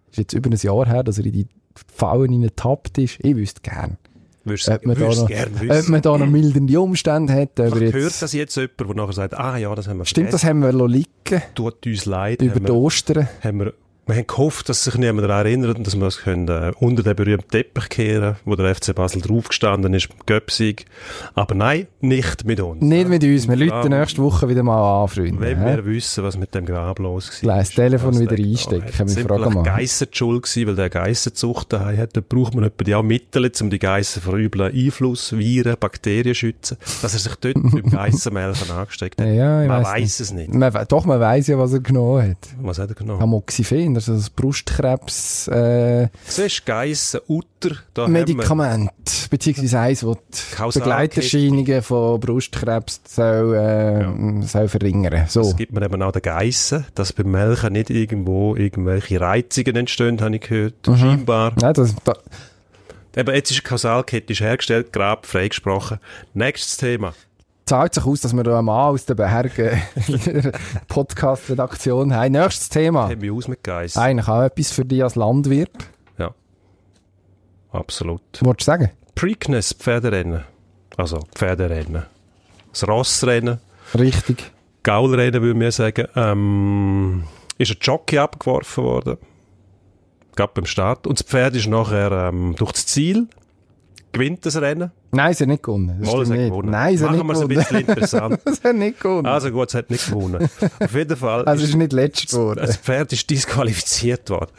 Speaker 1: Ist jetzt über ein Jahr her, dass er in die Fallen hineintappt ist. Ich wüsste gern.
Speaker 3: Würdest
Speaker 1: Ob man, da noch,
Speaker 3: gerne
Speaker 1: ob man da noch mildernde Umstände hat. Ob er
Speaker 3: Vielleicht hört
Speaker 1: jetzt,
Speaker 3: das jetzt jemand, der nachher sagt, ah ja, das haben wir
Speaker 1: stimmt, das
Speaker 3: vergessen.
Speaker 1: haben wir liegen
Speaker 3: Tut uns leid.
Speaker 1: über die Ostern.
Speaker 3: haben wir, wir haben gehofft, dass sich niemand daran erinnert und dass wir es können, äh, unter den berühmten Teppich kehren, wo der FC Basel draufgestanden ist, Göpsig. Aber nein, nicht mit uns.
Speaker 1: Nicht mit uns. Wir
Speaker 3: Ja.
Speaker 1: läuten nächste Woche wieder mal an, Freunde.
Speaker 3: Wenn wir wissen, was mit dem Grab los war.
Speaker 1: Gleich das Telefon wieder
Speaker 3: der-
Speaker 1: einstecken,
Speaker 3: Oh,
Speaker 1: wir fragen mal.
Speaker 3: Geissen die schuld gewesen, weil der Geissenzucht daheim hat. Da braucht man etwa die auch Mittel, um die Geissen vor üblen Einfluss, Viren, Bakterien zu schützen. Dass er sich dort beim Geissenmelken angesteckt hat.
Speaker 1: Ja,
Speaker 3: man weiß es nicht.
Speaker 1: Man, doch, man weiss ja, was er genommen hat.
Speaker 3: Was hat er genommen?
Speaker 1: Amoxicillin, ist das Brustkrebs äh,
Speaker 3: Siehst Geissen, Utter, da wir
Speaker 1: Medikament, beziehungsweise eins, das die. Begleiterscheinungen von Brustkrebs soll, äh, soll verringern. So.
Speaker 3: Das gibt man eben auch den Geissen, dass beim Melken nicht irgendwo irgendwelche Reizungen entstehen, habe ich gehört.
Speaker 1: Mhm.
Speaker 3: Scheinbar.
Speaker 1: Nein, das, da,
Speaker 3: Eben, jetzt ist eine Kausalkette ist hergestellt, Grab freigesprochen. Nächstes Thema.
Speaker 1: Zahlt sich aus, dass wir einen Mann aus der Berge Podcast-Redaktion haben. Nächstes Thema.
Speaker 3: Haben wir aus mit Geiss.
Speaker 1: Eigentlich auch etwas für dich als Landwirt.
Speaker 3: Ja. Absolut.
Speaker 1: Wolltest du sagen?
Speaker 3: Preakness, Pferderennen. Also, Pferderennen. Das Rossrennen.
Speaker 1: Richtig.
Speaker 3: Gaulrennen, würde wir sagen. Ähm, ist ein Jockey abgeworfen worden. Gab beim Start. Und das Pferd ist nachher ähm, durch das Ziel. Gewinnt das Rennen.
Speaker 1: Nein, sie hat nicht gewonnen. Das
Speaker 3: Mal, hat
Speaker 1: nicht.
Speaker 3: gewonnen.
Speaker 1: Nein, sie hat
Speaker 3: Machen
Speaker 1: nicht
Speaker 3: wir es ein
Speaker 1: gewonnen.
Speaker 3: bisschen interessant.
Speaker 1: Es hat nicht gewonnen.
Speaker 3: Also gut, es hat nicht gewonnen. Auf jeden Fall.
Speaker 1: also es
Speaker 3: ist
Speaker 1: ist nicht letzt geworden.
Speaker 3: das Pferd ist disqualifiziert worden.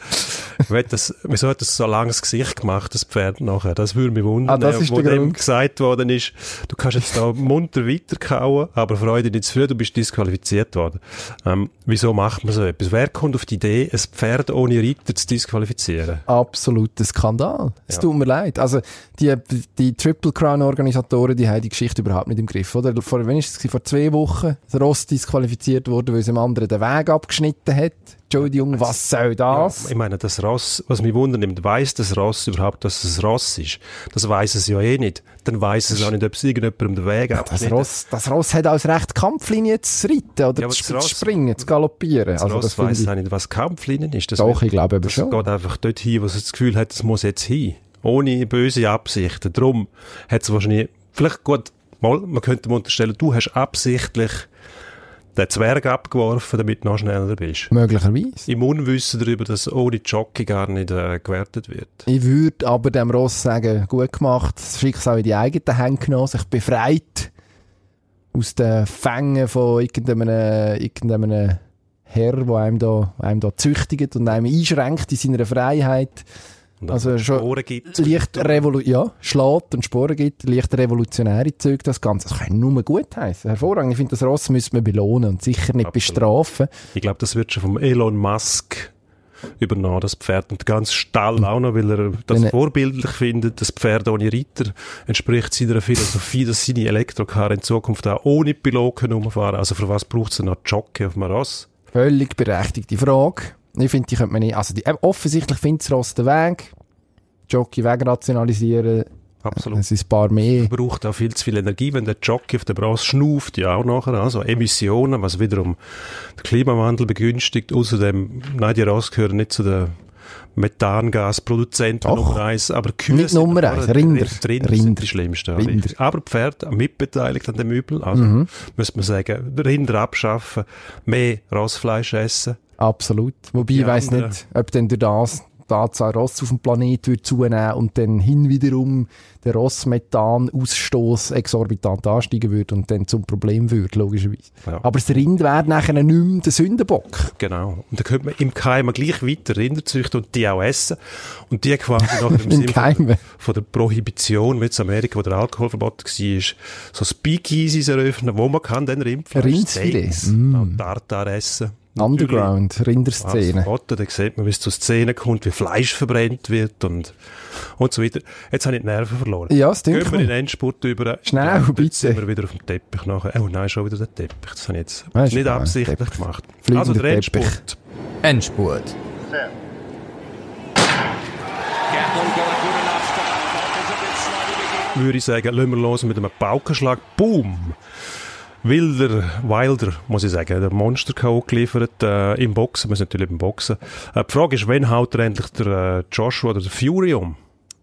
Speaker 3: Das, wieso hat das so langes Gesicht gemacht, das Pferd nachher? Das würde mich wundern.
Speaker 1: Ah, das ist
Speaker 3: wo dem
Speaker 1: Grund.
Speaker 3: gesagt worden ist, du kannst jetzt da munter weiterkauen, aber Freude nicht zu früh, du bist disqualifiziert worden. Ähm, wieso macht man so etwas? Wer kommt auf die Idee, ein Pferd ohne Reiter zu disqualifizieren?
Speaker 1: Absoluter Skandal. Es
Speaker 3: Ja.
Speaker 1: tut mir leid. Also, die, die Triple Crown Organisatoren, die haben die Geschichte überhaupt nicht im Griff, oder? Vor, wann ist es? Vor zwei Wochen. Das Ross disqualifiziert wurde, weil es dem anderen den Weg abgeschnitten hat. Entschuldigung, was soll das?
Speaker 3: Ja, ich meine, das Ross, was mich wundert, nimmt, weiss das Ross überhaupt, dass es Ross ist? Das weiss es ja eh nicht. Dann weiss es auch nicht, ob es irgendjemandem den Weg
Speaker 1: Das
Speaker 3: abschnitten
Speaker 1: Ross, das Ross hat als Recht Kampflinie zu reiten oder
Speaker 3: Ja, aber
Speaker 1: zu,
Speaker 3: das Ross-
Speaker 1: zu springen, zu galoppieren.
Speaker 3: Das
Speaker 1: Also, das
Speaker 3: Ross
Speaker 1: finde
Speaker 3: weiss
Speaker 1: ich,
Speaker 3: auch nicht, was Kampflinien ist. Das
Speaker 1: doch,
Speaker 3: wird-
Speaker 1: ich glaube
Speaker 3: Das
Speaker 1: schon.
Speaker 3: geht einfach dort hin, wo es das Gefühl hat, es muss jetzt hin. Ohne böse Absichten. Darum hat es wahrscheinlich, vielleicht gut, mal, man könnte ihm unterstellen, du hast absichtlich den Zwerg abgeworfen, damit du noch schneller bist.
Speaker 1: Möglicherweise.
Speaker 3: Im Unwissen darüber, dass ohne Jockey gar nicht äh, gewertet wird.
Speaker 1: Ich würde aber dem Ross sagen, gut gemacht, das Schicksal in die eigenen Hände genommen, sich befreit aus den Fängen von irgendeinem, irgendeinem Herr, der einem da, einem da züchtigt und einem einschränkt in seiner Freiheit.
Speaker 3: Und
Speaker 1: Also schon
Speaker 3: Sporen gibt.
Speaker 1: Leicht revolu ja, schlägt und Sporen gibt, leicht revolutionäre Züge, das Ganze. Das kann nur gut heißen. Hervorragend. Ich finde, das Ross müsste man belohnen und sicher nicht
Speaker 3: Absolut.
Speaker 1: bestrafen.
Speaker 3: Ich glaube, das wird schon vom Elon Musk übernommen, das Pferd. Und der ganze Stall auch noch, weil er das
Speaker 1: Wenn
Speaker 3: vorbildlich findet. Das Pferd ohne Reiter entspricht seiner Philosophie, dass seine Elektrocar in Zukunft auch ohne Piloten rumfahren. Also für was braucht es noch Jockey auf dem Ross?
Speaker 1: Völlig berechtigte Frage. Ich finde, die könnte man nicht, also die, äh, offensichtlich findet das Ross den Weg. Jockey Weg rationalisieren,
Speaker 3: Absolut.
Speaker 1: es ist ein paar mehr.
Speaker 3: braucht auch viel zu viel Energie, wenn der Jockey auf dem Ross schnauft, ja auch nachher, also Emissionen, was wiederum den Klimawandel begünstigt. Außerdem, nein, die Ross gehören nicht zu den Methangasproduzenten
Speaker 1: Doch.
Speaker 3: Nummer eins, aber Kühe
Speaker 1: Nicht
Speaker 3: sind
Speaker 1: Nummer eins,
Speaker 3: drin-
Speaker 1: Rinder.
Speaker 3: drin
Speaker 1: Rinder.
Speaker 3: sind die schlimmsten.
Speaker 1: Rinder.
Speaker 3: Aber Pferd mitbeteiligt an dem Übel, also
Speaker 1: Mhm.
Speaker 3: müsste man sagen, Rinder abschaffen, mehr Rossfleisch essen.
Speaker 1: Absolut. Wobei ich weiss
Speaker 3: anderen-
Speaker 1: nicht, ob denn durch das, die Anzahl Ross auf dem Planet würde zunehmen und dann hin wiederum der Rossmethan-Ausstoß exorbitant ansteigen würde und dann zum Problem würde, logischerweise.
Speaker 3: Ja.
Speaker 1: Aber das Rind wäre nachher nicht mehr der Sündenbock.
Speaker 3: Genau. Und dann könnte man im Keim gleich weiter Rinder züchten und die auch essen. Und die quasi nachher im
Speaker 1: Im
Speaker 3: Sinne von, von der Prohibition, wie in Amerika, wo der Alkoholverbot war, so Speakeasies eröffnen, wo man kann dann Rindfleisch,
Speaker 1: Rindsfilet.
Speaker 3: Steaks,
Speaker 1: Mm.
Speaker 3: Tartar essen.
Speaker 1: Underground,
Speaker 3: Als
Speaker 1: Rinderszene.
Speaker 3: Foto, da sieht man, wie es zu Szenen kommt, wie Fleisch verbrennt wird und, und so weiter. Jetzt habe ich die Nerven verloren.
Speaker 1: Ja, das
Speaker 3: Gehen
Speaker 1: denke
Speaker 3: wir in
Speaker 1: ich.
Speaker 3: den Endspurt über.
Speaker 1: Schnell,
Speaker 3: Jetzt
Speaker 1: bitte.
Speaker 3: sind wir wieder auf dem Teppich nachher. Oh nein, schon wieder der Teppich. Das habe ich jetzt
Speaker 1: ist
Speaker 3: nicht absichtlich
Speaker 1: Teppich.
Speaker 3: gemacht.
Speaker 1: Fliegender
Speaker 3: also der
Speaker 1: Teppich.
Speaker 3: Endspurt.
Speaker 2: Endspurt.
Speaker 3: würde ich sagen, lassen wir los mit einem Paukenschlag. Boom! Wilder, Wilder, muss ich sagen, der Monster K.O. geliefert äh, im Boxen. Wir sind natürlich im Boxen. Äh, die Frage ist, wann haut er endlich der äh, Joshua oder der Fury um?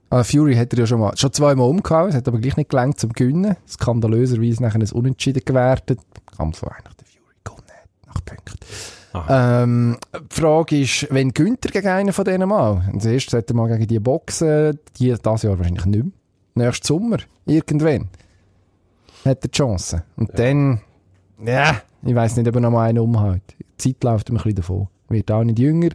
Speaker 1: Ah, Fury hat er ja schon mal, schon zweimal umgehauen, es hat aber gleich nicht gelangt zum Gewinnen. Skandalöserweise nachher ein Unentschieden gewertet. Kampf, wo eigentlich der Fury gewonnen nach Punkten. Ähm, die Frage ist, wenn gönnt er gegen einen von denen mal? Als erstes sollte er mal gegen die boxen, die das Jahr wahrscheinlich nicht mehr. Nächstes Sommer, irgendwann. Hat er die Chance. Und dann, ja, ich weiss nicht, ob er noch mal einen umhaut. Die Zeit läuft ihm ein bisschen davon. Wird auch nicht jünger.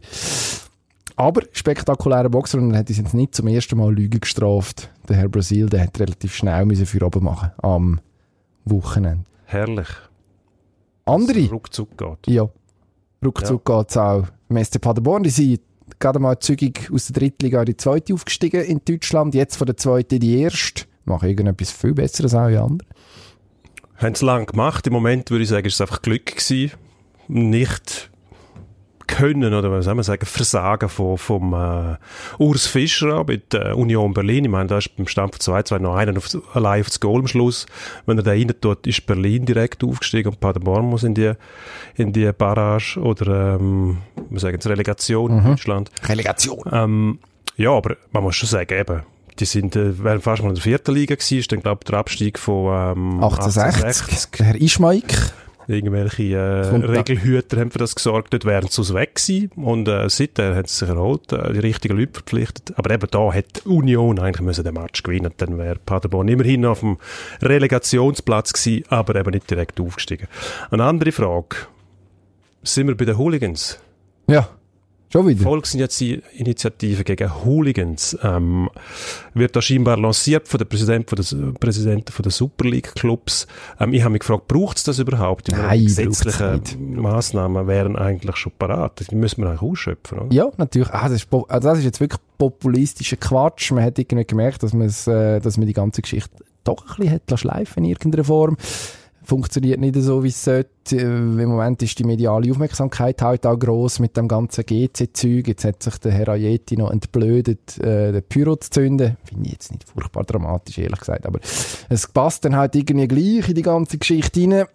Speaker 1: Aber spektakulärer Boxer und er hat uns jetzt nicht zum ersten Mal Lüge gestraft. Der Herr Brasil, der hat relativ schnell müssen für oben machen am Wochenende.
Speaker 3: Herrlich.
Speaker 1: Andere?
Speaker 3: Es Ruckzuck geht.
Speaker 1: Ja. Ruckzuck geht's auch. Im SC Paderborn, die sind gerade mal zügig aus der Drittliga in die zweite aufgestiegen in Deutschland, jetzt von der zweiten in die erste. Machen irgendetwas viel Besseres als alle anderen.
Speaker 3: Haben sie lange gemacht. Im Moment würde ich sagen, ist es einfach Glück gewesen. Nicht können oder was soll man sagen, Versagen von, vom äh, Urs Fischer auch mit äh, Union Berlin. Ich meine, da ist beim Stand von 2-2 noch einer auf, allein auf das Goal am Schluss. Wenn er da rein tut, ist Berlin direkt aufgestiegen und Paderborn muss in die, in die Barrage oder, ähm, wir sagen es Relegation in Deutschland.
Speaker 1: Relegation.
Speaker 3: Ähm, ja, aber man muss schon sagen, eben, die sind, äh, wären fast mal in der vierten Liga gewesen, ist dann, glaube ich, der Abstieg von ähm,
Speaker 1: 1860. Der Herr Ischmaik.
Speaker 3: Irgendwelche äh, Regelhüter haben für das gesorgt, dort wären sie weg gewesen. Und äh, seither haben sie sich erholt, äh, die richtigen Leute verpflichtet. Aber eben da hätte die Union eigentlich müssen den Match gewinnen Dann wäre Paderborn immerhin auf dem Relegationsplatz gewesen, aber eben nicht direkt aufgestiegen. Eine andere Frage. Sind wir bei den Hooligans?
Speaker 1: Ja, schon wieder.
Speaker 3: Volksinitiative gegen Hooligans ähm, wird da scheinbar lanciert von der Präsident von der Präsidenten von der Super League Clubs. Ähm, ich habe mich gefragt, braucht es das überhaupt? Meine,
Speaker 1: Nein,
Speaker 3: gesetzliche. Maßnahmen wären eigentlich schon parat. Die müssen wir eigentlich ausschöpfen, oder?
Speaker 1: Ja, natürlich. Ah, das, ist, also das ist jetzt wirklich populistischer Quatsch. Man hat irgendwie gemerkt, dass, äh, dass man die ganze Geschichte doch ein bisschen hat lassen schleifen in irgendeiner Form. Funktioniert nicht so, wie es sollte. Äh, Im Moment ist die mediale Aufmerksamkeit halt auch gross mit dem ganzen GC-Zeug. Jetzt hat sich der Herr Ayeti noch entblödet, äh, den Pyro zu zünden. Finde ich jetzt nicht furchtbar dramatisch, ehrlich gesagt. Aber es passt dann halt irgendwie gleich in die ganze Geschichte rein.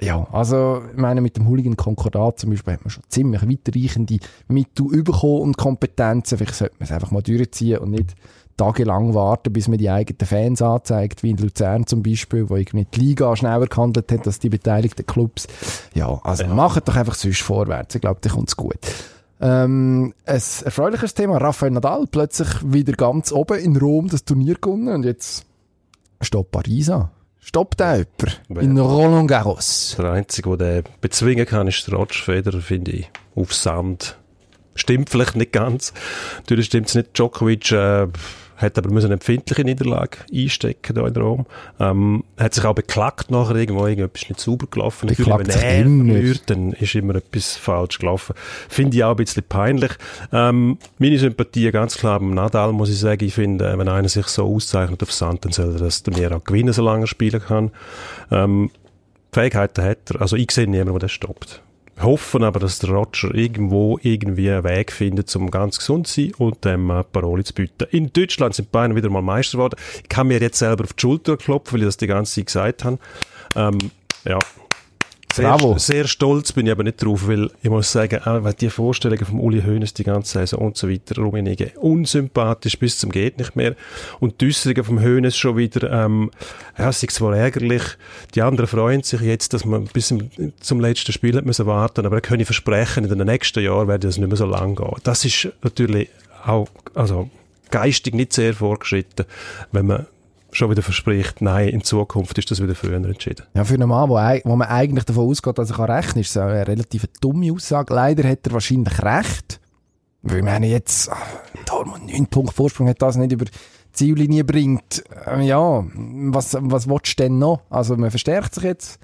Speaker 1: Ja, also, ich meine, mit dem Hooligan-Konkordat zum Beispiel hat man schon ziemlich weitreichende Mittel bekommen und Kompetenzen. Vielleicht sollte man es einfach mal durchziehen und nicht tagelang warten, bis man die eigenen Fans anzeigt, wie in Luzern zum Beispiel, wo irgendwie die Liga schneller gehandelt hat als die beteiligten Clubs. Ja, also macht doch einfach sonst vorwärts. Ich glaube, dann kommt's gut. Ähm, ein erfreuliches Thema. Rafael Nadal plötzlich wieder ganz oben in Rom das Turnier gewonnen und jetzt stoppt Paris an. Stoppt da jemand? In Roland Garros.
Speaker 3: Der Einzige, der den bezwingen kann, ist der Roger Federer, finde ich. Auf Sand. Stimmt vielleicht nicht ganz. Natürlich stimmt es nicht. Djokovic äh, hat aber müssen eine empfindliche Niederlage einstecken da in Rom. Ähm, hat sich auch beklagt nachher irgendwo, irgendetwas ist nicht sauber gelaufen. Natürlich,
Speaker 1: Beklagt
Speaker 3: wenn er verliert, dann ist immer etwas falsch gelaufen. Finde ich auch ein bisschen peinlich. Ähm, meine Sympathie ganz klar beim Nadal, muss ich sagen. Ich finde, äh, wenn einer sich so auszeichnet auf Sand, dann soll er das Turnier auch gewinnen, solange er spielen kann. Ähm, Fähigkeiten hat er. Also ich sehe niemanden, der das stoppt. Hoffen aber, dass der Roger irgendwo irgendwie einen Weg findet, um ganz gesund zu sein und dem äh, Paroli zu bieten. In Deutschland sind Beine wieder mal Meister geworden. Ich kann mir jetzt selber auf die Schulter klopfen, weil ich das die ganze Zeit gesagt habe. Ähm, ja. Sehr,
Speaker 1: Bravo.
Speaker 3: sehr stolz bin ich aber nicht drauf, weil ich muss sagen, auch weil die Vorstellungen vom Uli Hoeneß die ganze Saison und so weiter, Rummenigge, unsympathisch bis zum geht nicht mehr. Und die Äußerungen vom Hoeneß schon wieder, ähm, ja, es ist zwar ärgerlich, die anderen freuen sich jetzt, dass man bis zum letzten Spiel hat müssen warten, aber da kann ich versprechen, in den nächsten Jahren werde das nicht mehr so lang gehen. Das ist natürlich auch, also geistig nicht sehr vorgeschritten, wenn man schon wieder verspricht, nein, in Zukunft ist das wieder früher entschieden.
Speaker 1: Ja, für einen Mann, wo, wo man eigentlich davon ausgeht, dass er rechnen kann, ist das eine relativ dumme Aussage. Leider hat er wahrscheinlich recht. Weil ich meine, jetzt, ah, Dortmund 9 Punkt Vorsprung hat das nicht über die Ziellinie bringt. Ähm, ja, was, was willst du denn noch? Also, man verstärkt sich jetzt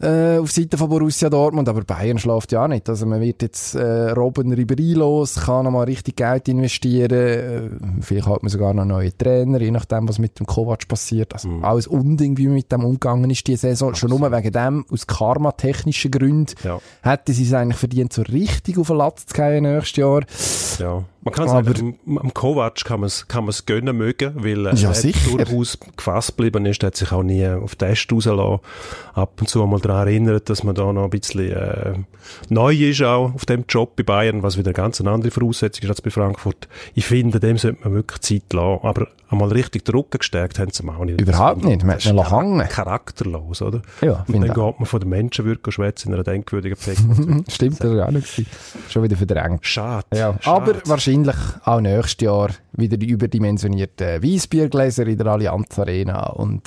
Speaker 1: äh, auf Seite von Borussia Dortmund, aber Bayern schläft ja auch nicht. Also man wird jetzt äh, Robben Ribéry los, kann nochmal richtig Geld investieren, äh, vielleicht hat man sogar noch neue Trainer, je nachdem, was mit dem Kovac passiert. Also mhm. alles Unding, wie man mit dem umgegangen ist, die Saison. Absolut. Schon nur wegen dem, aus karmatechnischen Gründen,
Speaker 3: ja.
Speaker 1: hätte sie es eigentlich verdient, so richtig auf den Latz zu gehen nächstes Jahr.
Speaker 3: Ja. Man kann aber sagen, am Kovac kann man es kann man's gönnen mögen, weil äh,
Speaker 1: ja,
Speaker 3: er durchaus gefasst geblieben ist, er hat sich auch nie auf Test rausgelassen. Ab und zu mal daran erinnert, dass man da noch ein bisschen äh, neu ist auch auf dem Job bei Bayern, was wieder eine ganz andere Voraussetzung ist als bei Frankfurt. Ich finde, dem sollte man wirklich Zeit lassen. Aber einmal richtig Rücken gestärkt haben sie ihm auch nicht.
Speaker 1: Überhaupt nicht, man hat ihn hängen.
Speaker 3: Charakterlos, oder?
Speaker 1: Ja,
Speaker 3: und dann geht man von den Menschenwürden schwätzen in einer denkwürdigen Pflege.
Speaker 1: Stimmt, das war auch nicht. Schon wieder verdrängt.
Speaker 3: Schade.
Speaker 1: Ja,
Speaker 3: Schade.
Speaker 1: aber wahrscheinlich wahrscheinlich auch nächstes Jahr wieder die überdimensionierten Weissbiergläser in der Allianz Arena und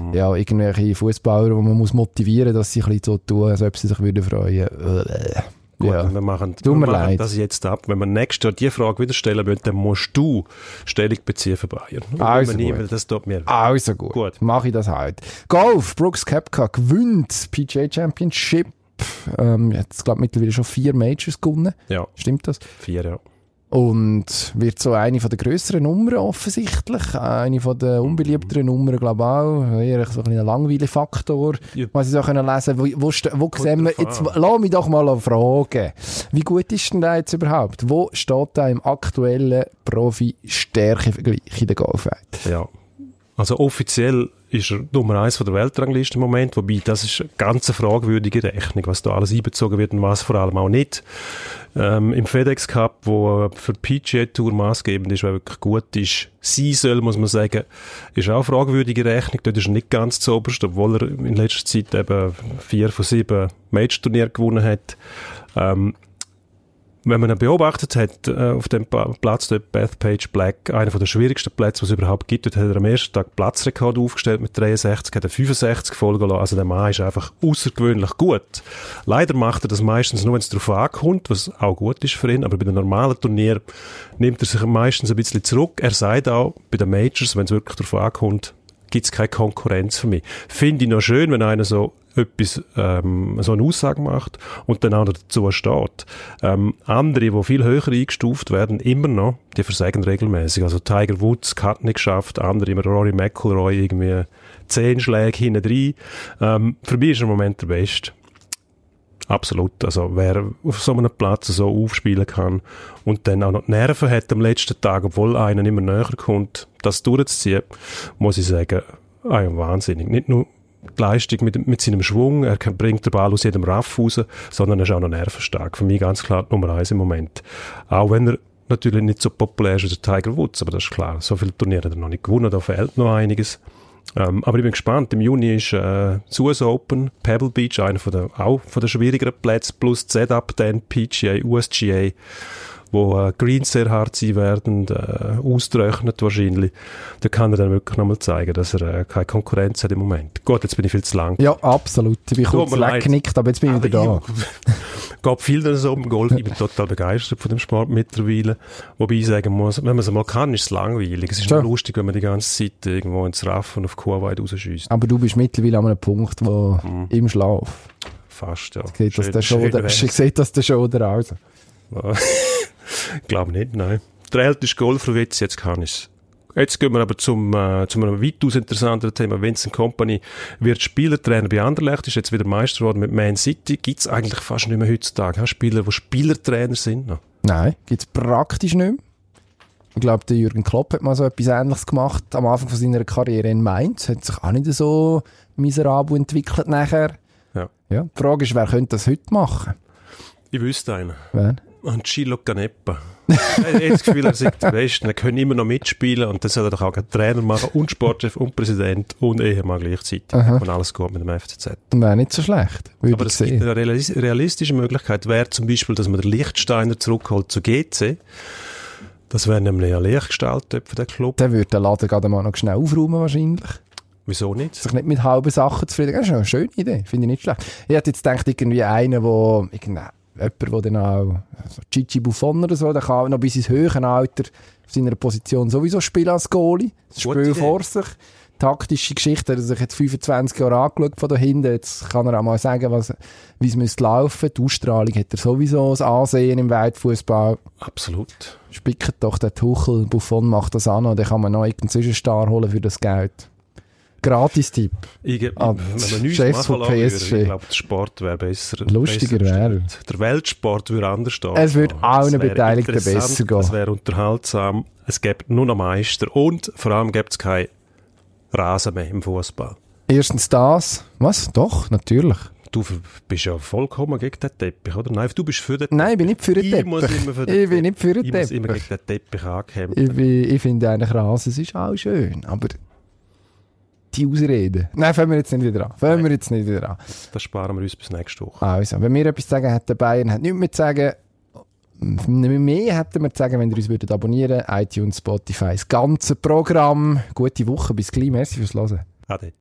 Speaker 1: mhm. ja, irgendwelche Fußballer, die man muss motivieren, dass sie ein bisschen so tun, als ob sie sich würden freuen. Äh,
Speaker 3: Gut, ja. wir machen,
Speaker 1: Tut
Speaker 3: wir machen
Speaker 1: leid.
Speaker 3: das jetzt ab. Wenn wir nächstes Jahr die Frage wieder stellen wollen, dann musst du Stellung beziehen für Bayern.
Speaker 1: Also
Speaker 3: nie,
Speaker 1: gut.
Speaker 3: das tut mir
Speaker 1: Also gut,
Speaker 3: Gut.
Speaker 1: mache ich das halt. Golf, Brooks Kepka gewinnt PGA Championship. Ähm, jetzt, glaube mittlerweile schon vier Majors gewonnen.
Speaker 3: Ja,
Speaker 1: Stimmt das?
Speaker 3: vier, ja.
Speaker 1: Und wird so eine von der grösseren Nummern offensichtlich. Eine von der unbeliebteren Nummern, glaube ich auch. Eher so ein Langweile-Faktor.
Speaker 3: Ja.
Speaker 1: Was ich so können lesen Wo, wo, wo sehen wir, jetzt, lass mich doch mal fragen. Wie gut ist denn da jetzt überhaupt? Wo steht da im aktuellen Profi-Stärke-Vergleich in der Golfwelt?
Speaker 3: Ja. Also offiziell ist er Nummer eins von der Weltrangliste im Moment, wobei das ist eine ganz fragwürdige Rechnung, was da alles einbezogen wird und was vor allem auch nicht. Ähm, Im FedEx Cup, wo für die PGA Tour maßgebend ist, wer wirklich gut ist, sein soll, muss man sagen, ist auch eine fragwürdige Rechnung. Dort ist er nicht ganz zu oberst, obwohl er in letzter Zeit eben vier von sieben Major-Turnieren gewonnen hat. Ähm, wenn man ihn beobachtet hat, äh, auf dem Platz dort, Bethpage Black, einer der schwierigsten Plätze, was es überhaupt gibt, dort hat er am ersten Tag Platzrekord aufgestellt mit 63, hat er 65 folgen lassen. Also der Mann ist einfach außergewöhnlich gut. Leider macht er das meistens nur, wenn es darauf ankommt, was auch gut ist für ihn, aber bei den normalen Turnieren nimmt er sich meistens ein bisschen zurück. Er sagt auch, bei den Majors, wenn es wirklich darauf ankommt, gibt es keine Konkurrenz für mich. Finde ich noch schön, wenn einer so etwas, ähm, so eine Aussage macht und dann auch dazu steht. Ähm, andere, die viel höher eingestuft werden, immer noch, die versagen regelmäßig. Also Tiger Woods hat nicht geschafft, andere, immer Rory McIlroy, irgendwie zehn Schläge hinten drin. Ähm, für mich ist er im Moment der Beste. Absolut. Also, wer auf so einem Platz so aufspielen kann und dann auch noch die Nerven hat am letzten Tag, obwohl einer immer näher kommt, das durchzuziehen, muss ich sagen, ja, wahnsinnig. Nicht nur die Leistung mit, mit seinem Schwung, er bringt den Ball aus jedem Raff raus, sondern er ist auch noch nervenstark. Für mich ganz klar Nummer eins im Moment. Auch wenn er natürlich nicht so populär ist wie der Tiger Woods, aber das ist klar. So viele Turniere hat er noch nicht gewonnen, da fehlt noch einiges. Ähm, aber ich bin gespannt. Im Juni ist äh, das US Open, Pebble Beach, einer von der, auch von der schwierigeren Plätze, plus Z-Up, dann PGA, USGA, wo äh, Greens sehr hart sein werden, äh, austrocknet wahrscheinlich. Da kann er dann wirklich nochmal zeigen, dass er äh, keine Konkurrenz hat im Moment. Gut, jetzt bin ich viel zu lang.
Speaker 1: Ja, absolut. Ich bin kurz weggenickt, aber jetzt bin ich wieder da.
Speaker 3: Ich geht viel dann so um Golf. Ich bin total begeistert von dem Sport mittlerweile. Wobei ich sagen muss, wenn man es mal kann, ist es langweilig. Es ist nur lustig, wenn man die ganze Zeit irgendwo ins Raff und auf Kuhweide rausschießt.
Speaker 1: Aber du bist mittlerweile an einem Punkt, wo im Schlaf.
Speaker 3: Fast, ja.
Speaker 1: Das
Speaker 3: Schön-
Speaker 1: der schon,
Speaker 3: schön
Speaker 1: sieht das der schon oder aus?
Speaker 3: Ich glaube nicht, nein. Der älteste Golferwitz, jetzt kann ich's. Jetzt gehen wir aber zum, äh, zu einem weitaus interessanteren Thema. Vincent Company wird Spielertrainer bei Anderlecht, ist jetzt wieder Meister geworden mit Man City. Gibt's eigentlich fast nicht mehr heutzutage. Hast Spieler, die Spielertrainer sind noch?
Speaker 1: Nein, gibt es praktisch nicht mehr. Ich glaube, der Jürgen Klopp hat mal so etwas Ähnliches gemacht am Anfang von seiner Karriere in Mainz. Hat sich auch nicht so miserabel entwickelt nachher.
Speaker 3: Ja.
Speaker 1: Ja, die Frage ist, wer könnte das heute machen?
Speaker 3: Ich wüsste einen.
Speaker 1: Wer?
Speaker 3: Angelo Canepa. ich habe das Gefühl, er sagt der Beste. Er kann immer noch mitspielen und das soll er doch auch Trainer machen und Sportchef und Präsident und Ehemann gleichzeitig. Und alles gut mit dem FCZ.
Speaker 1: Wäre nicht so schlecht.
Speaker 3: Aber es gibt eine realis- realistische Möglichkeit, wäre zum Beispiel, dass man den Lichtsteiner zurückholt zu GC. Das wäre nämlich ja leicht gestaltet für den Club.
Speaker 1: Dann würde der Laden gerade mal noch schnell aufräumen wahrscheinlich.
Speaker 3: Wieso nicht?
Speaker 1: Sich nicht mit halben Sachen zufrieden. Das ist eine schöne Idee, finde ich nicht schlecht. Ich hätte jetzt gedacht, irgendwie einer, wo, irgendein, jemand, der dann auch, so Gigi Buffon oder so, der kann noch bis ins höhere Alter auf seiner Position sowieso spielen als Goalie. Das
Speaker 3: Gute
Speaker 1: Spiel
Speaker 3: Idee.
Speaker 1: vor sich. Taktische Geschichte, er hat sich jetzt 25 Jahre angeschaut von da hinten. Jetzt kann er auch mal sagen, was, wie es müsste laufen. Die Ausstrahlung hat er sowieso, das Ansehen im Weitfußball.
Speaker 3: Absolut.
Speaker 1: Spickt doch der Tuchel, Buffon macht das an, dann kann man noch irgendeinen Zwischenstar holen für das Geld. Gratis-Tipp.
Speaker 3: Ich,
Speaker 1: Ah,
Speaker 3: nichts
Speaker 1: Chefs von PSG.
Speaker 3: ich glaube, der Sport wäre besser.
Speaker 1: Lustiger wäre.
Speaker 3: Der Weltsport würde anders stehen.
Speaker 1: Es würde
Speaker 3: Es
Speaker 1: allen Beteiligten besser gehen.
Speaker 3: Es wäre unterhaltsam. Es gibt nur noch Meister. Und vor allem gibt es keinen Rasen mehr im Fußball.
Speaker 1: Erstens das. Was? Doch, natürlich.
Speaker 3: Du bist ja vollkommen gegen den Teppich, oder? Nein, du bist für den
Speaker 1: Nein, ich bin nicht für den
Speaker 3: Ich
Speaker 1: Teppich.
Speaker 3: muss immer für den
Speaker 1: ich bin nicht für den
Speaker 3: Ich muss immer
Speaker 1: Teppich.
Speaker 3: gegen den Teppich ankämpfen.
Speaker 1: Ich, ich finde eigentlich Rasen ist auch schön, aber die Ausreden. Nein, fangen wir jetzt nicht wieder an. Fangen wir jetzt nicht wieder an.
Speaker 3: Das sparen wir uns bis nächste Woche.
Speaker 1: Also, wenn wir etwas zu sagen hätten, Bayern hat nichts mehr zu sagen. Mehr hätten wir zu sagen, wenn ihr uns würdet abonnieren iTunes, Spotify, das ganze Programm. Gute Woche, bis gleich. Merci fürs Hören.
Speaker 3: Ade.